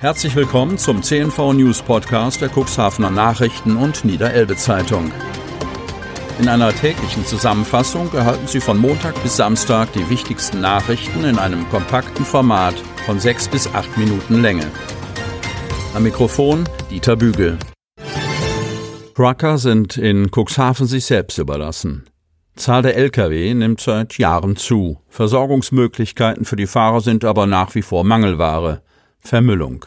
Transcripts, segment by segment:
Herzlich willkommen zum CNV News Podcast der Cuxhavener Nachrichten und Niederelbe Zeitung. In einer täglichen Zusammenfassung erhalten Sie von Montag bis Samstag die wichtigsten Nachrichten in einem kompakten Format von sechs bis acht Minuten Länge. Am Mikrofon Dieter Bügel. Trucker sind in Cuxhaven sich selbst überlassen. Zahl der Lkw nimmt seit Jahren zu. Versorgungsmöglichkeiten für die Fahrer sind aber nach wie vor Mangelware. Vermüllung.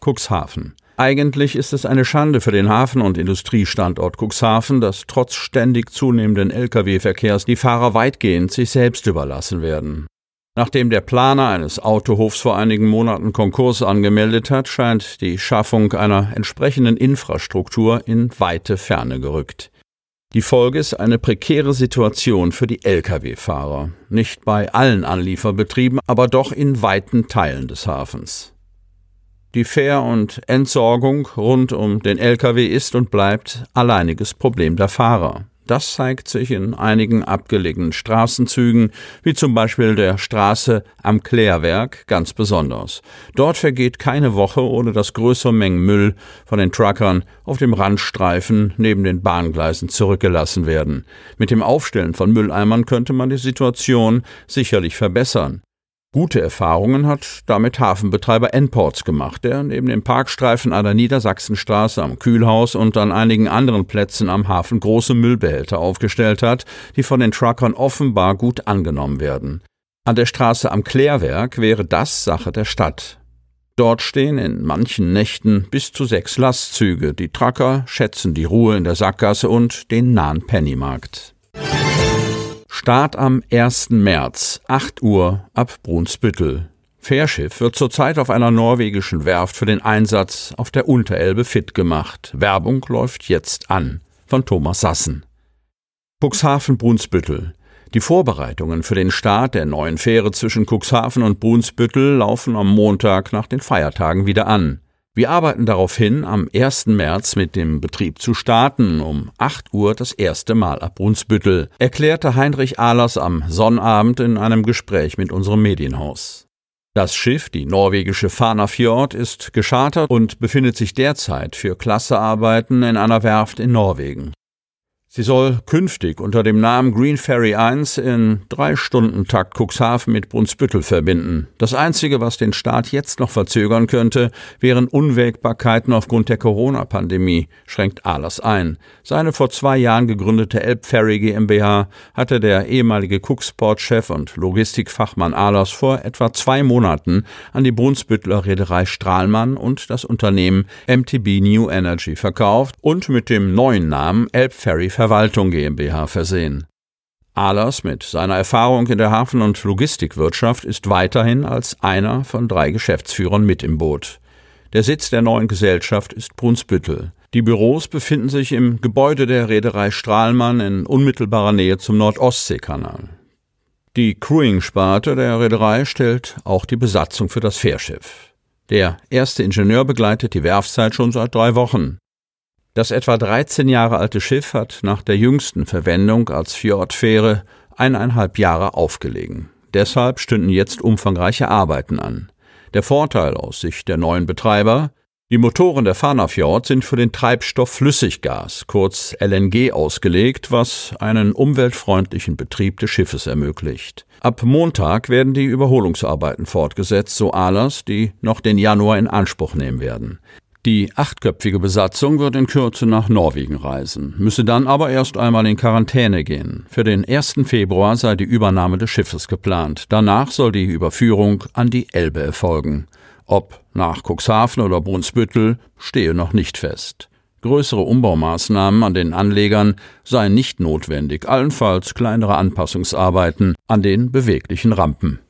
Cuxhaven. Eigentlich ist es eine Schande für den Hafen- und Industriestandort Cuxhaven, dass trotz ständig zunehmenden Lkw-Verkehrs die Fahrer weitgehend sich selbst überlassen werden. Nachdem der Planer eines Autohofs vor einigen Monaten Konkurs angemeldet hat, scheint die Schaffung einer entsprechenden Infrastruktur in weite Ferne gerückt. Die Folge ist eine prekäre Situation für die Lkw-Fahrer. Nicht bei allen Anlieferbetrieben, aber doch in weiten Teilen des Hafens. Die Fähr- und Entsorgung rund um den Lkw ist und bleibt alleiniges Problem der Fahrer. Das zeigt sich in einigen abgelegenen Straßenzügen, wie zum Beispiel der Straße am Klärwerk, ganz besonders. Dort vergeht keine Woche, ohne dass größere Mengen Müll von den Truckern auf dem Randstreifen neben den Bahngleisen zurückgelassen werden. Mit dem Aufstellen von Mülleimern könnte man die Situation sicherlich verbessern. Gute Erfahrungen hat damit Hafenbetreiber N-Ports gemacht, der neben dem Parkstreifen an der Niedersachsenstraße am Kühlhaus und an einigen anderen Plätzen am Hafen große Müllbehälter aufgestellt hat, die von den Truckern offenbar gut angenommen werden. An der Straße am Klärwerk wäre das Sache der Stadt. Dort stehen in manchen Nächten bis zu sechs Lastzüge. Die Trucker schätzen die Ruhe in der Sackgasse und den nahen Pennymarkt. Start am 1. März, 8 Uhr ab Brunsbüttel. Fährschiff wird zurzeit auf einer norwegischen Werft für den Einsatz auf der Unterelbe fit gemacht. Werbung läuft jetzt an. Von Thomas Sassen. Cuxhaven Brunsbüttel. Die Vorbereitungen für den Start der neuen Fähre zwischen Cuxhaven und Brunsbüttel laufen am Montag nach den Feiertagen wieder an. Wir arbeiten darauf hin, am 1. März mit dem Betrieb zu starten, um 8 Uhr das erste Mal ab Brunsbüttel, erklärte Heinrich Ahlers am Sonnabend in einem Gespräch mit unserem Medienhaus. Das Schiff, die norwegische Fana Fjord, ist geschartert und befindet sich derzeit für Klassearbeiten in einer Werft in Norwegen. Sie soll künftig unter dem Namen Green Ferry 1 in drei Stunden Takt Cuxhaven mit Brunsbüttel verbinden. Das Einzige, was den Start jetzt noch verzögern könnte, wären Unwägbarkeiten aufgrund der Corona-Pandemie, schränkt Ahlers ein. Seine vor zwei Jahren gegründete Elbferry GmbH hatte der ehemalige Cuxport-Chef und Logistikfachmann Ahlers vor etwa zwei Monaten an die Brunsbüttler Reederei Strahlmann und das Unternehmen MTB New Energy verkauft und mit dem neuen Namen Elbferry Verwaltung GmbH versehen. Ahlers mit seiner Erfahrung in der Hafen- und Logistikwirtschaft ist weiterhin als einer von drei Geschäftsführern mit im Boot. Der Sitz der neuen Gesellschaft ist Brunsbüttel. Die Büros befinden sich im Gebäude der Reederei Strahlmann in unmittelbarer Nähe zum Nordostseekanal. Die Crewing-Sparte der Reederei stellt auch die Besatzung für das Fährschiff. Der erste Ingenieur begleitet die Werfzeit schon seit drei Wochen. Das etwa 13 Jahre alte Schiff hat nach der jüngsten Verwendung als Fjordfähre eineinhalb Jahre aufgelegen. Deshalb stünden jetzt umfangreiche Arbeiten an. Der Vorteil aus Sicht der neuen Betreiber die Motoren der Fanafjord sind für den Treibstoff Flüssiggas, kurz LNG, ausgelegt, was einen umweltfreundlichen Betrieb des Schiffes ermöglicht. Ab Montag werden die Überholungsarbeiten fortgesetzt, so Ahlers, die noch den Januar in Anspruch nehmen werden. Die achtköpfige Besatzung wird in Kürze nach Norwegen reisen, müsse dann aber erst einmal in Quarantäne gehen. Für den 1. Februar sei die Übernahme des Schiffes geplant. Danach soll die Überführung an die Elbe erfolgen. Ob nach Cuxhaven oder Brunsbüttel stehe noch nicht fest. Größere Umbaumaßnahmen an den Anlegern seien nicht notwendig, allenfalls kleinere Anpassungsarbeiten an den beweglichen Rampen.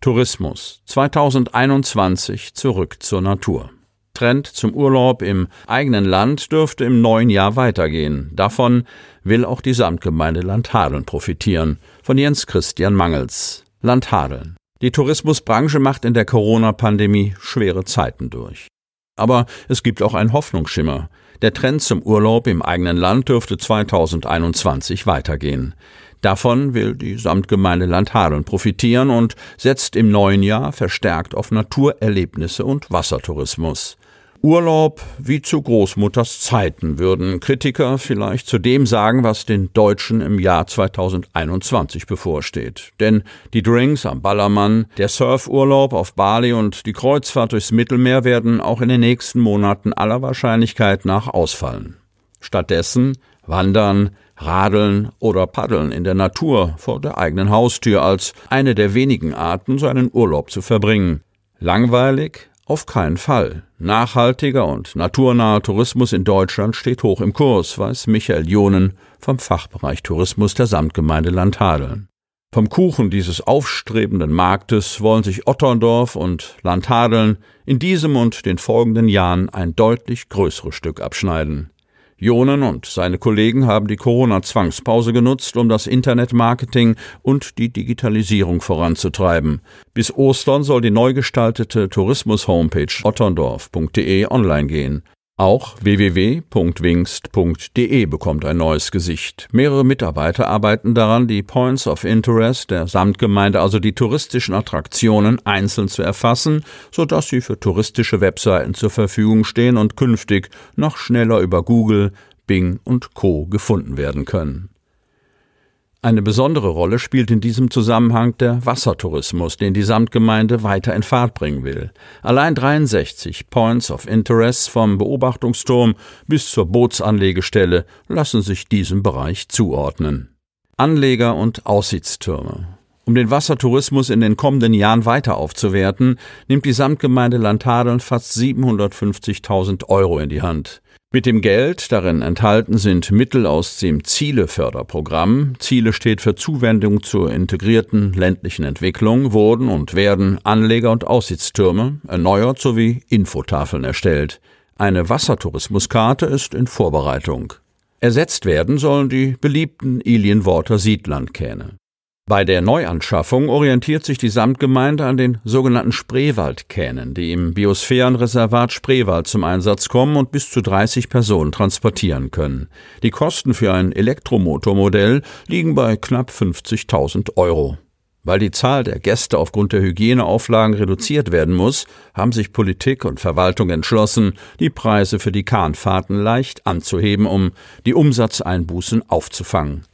Tourismus 2021 zurück zur Natur. Trend zum Urlaub im eigenen Land dürfte im neuen Jahr weitergehen. Davon will auch die Samtgemeinde Landhadeln profitieren. Von Jens Christian Mangels. Landhadeln. Die Tourismusbranche macht in der Corona-Pandemie schwere Zeiten durch. Aber es gibt auch einen Hoffnungsschimmer. Der Trend zum Urlaub im eigenen Land dürfte 2021 weitergehen. Davon will die Samtgemeinde Landhadeln profitieren und setzt im neuen Jahr verstärkt auf Naturerlebnisse und Wassertourismus. Urlaub wie zu Großmutters Zeiten würden Kritiker vielleicht zu dem sagen, was den Deutschen im Jahr 2021 bevorsteht. Denn die Drinks am Ballermann, der Surfurlaub auf Bali und die Kreuzfahrt durchs Mittelmeer werden auch in den nächsten Monaten aller Wahrscheinlichkeit nach ausfallen. Stattdessen wandern, radeln oder paddeln in der Natur vor der eigenen Haustür als eine der wenigen Arten, seinen Urlaub zu verbringen. Langweilig, auf keinen Fall. Nachhaltiger und naturnaher Tourismus in Deutschland steht hoch im Kurs, weiß Michael Jonen vom Fachbereich Tourismus der Samtgemeinde Landhadeln. Vom Kuchen dieses aufstrebenden Marktes wollen sich Otterndorf und Landhadeln in diesem und den folgenden Jahren ein deutlich größeres Stück abschneiden. Jonen und seine Kollegen haben die Corona-Zwangspause genutzt, um das Internetmarketing und die Digitalisierung voranzutreiben. Bis Ostern soll die neu gestaltete Tourismus-Homepage otterndorf.de online gehen. Auch www.wingst.de bekommt ein neues Gesicht. Mehrere Mitarbeiter arbeiten daran, die Points of Interest der Samtgemeinde, also die touristischen Attraktionen, einzeln zu erfassen, sodass sie für touristische Webseiten zur Verfügung stehen und künftig noch schneller über Google, Bing und Co. gefunden werden können. Eine besondere Rolle spielt in diesem Zusammenhang der Wassertourismus, den die Samtgemeinde weiter in Fahrt bringen will. Allein 63 Points of Interest vom Beobachtungsturm bis zur Bootsanlegestelle lassen sich diesem Bereich zuordnen. Anleger und Aussichtstürme. Um den Wassertourismus in den kommenden Jahren weiter aufzuwerten, nimmt die Samtgemeinde Landhadeln fast 750.000 Euro in die Hand. Mit dem Geld, darin enthalten sind Mittel aus dem Ziele-Förderprogramm, Ziele steht für Zuwendung zur integrierten ländlichen Entwicklung, wurden und werden Anleger- und Aussichtstürme erneuert sowie Infotafeln erstellt. Eine Wassertourismuskarte ist in Vorbereitung. Ersetzt werden sollen die beliebten Ilienworter Siedlandkähne. Bei der Neuanschaffung orientiert sich die Samtgemeinde an den sogenannten Spreewaldkähnen, die im Biosphärenreservat Spreewald zum Einsatz kommen und bis zu 30 Personen transportieren können. Die Kosten für ein Elektromotormodell liegen bei knapp 50.000 Euro. Weil die Zahl der Gäste aufgrund der Hygieneauflagen reduziert werden muss, haben sich Politik und Verwaltung entschlossen, die Preise für die Kahnfahrten leicht anzuheben, um die Umsatzeinbußen aufzufangen.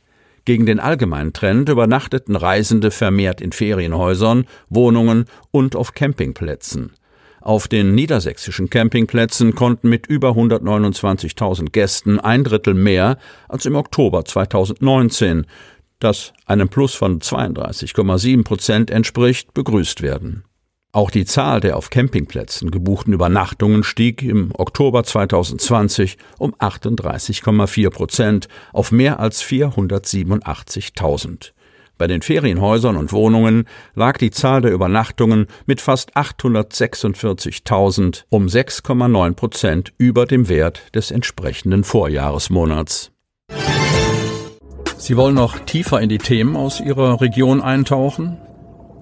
Gegen den allgemeinen Trend übernachteten Reisende vermehrt in Ferienhäusern, Wohnungen und auf Campingplätzen. Auf den niedersächsischen Campingplätzen konnten mit über 129.000 Gästen ein Drittel mehr als im Oktober 2019, das einem Plus von 32,7 Prozent entspricht, begrüßt werden. Auch die Zahl der auf Campingplätzen gebuchten Übernachtungen stieg im Oktober 2020 um 38,4 Prozent auf mehr als 487.000. Bei den Ferienhäusern und Wohnungen lag die Zahl der Übernachtungen mit fast 846.000 um 6,9 Prozent über dem Wert des entsprechenden Vorjahresmonats. Sie wollen noch tiefer in die Themen aus Ihrer Region eintauchen?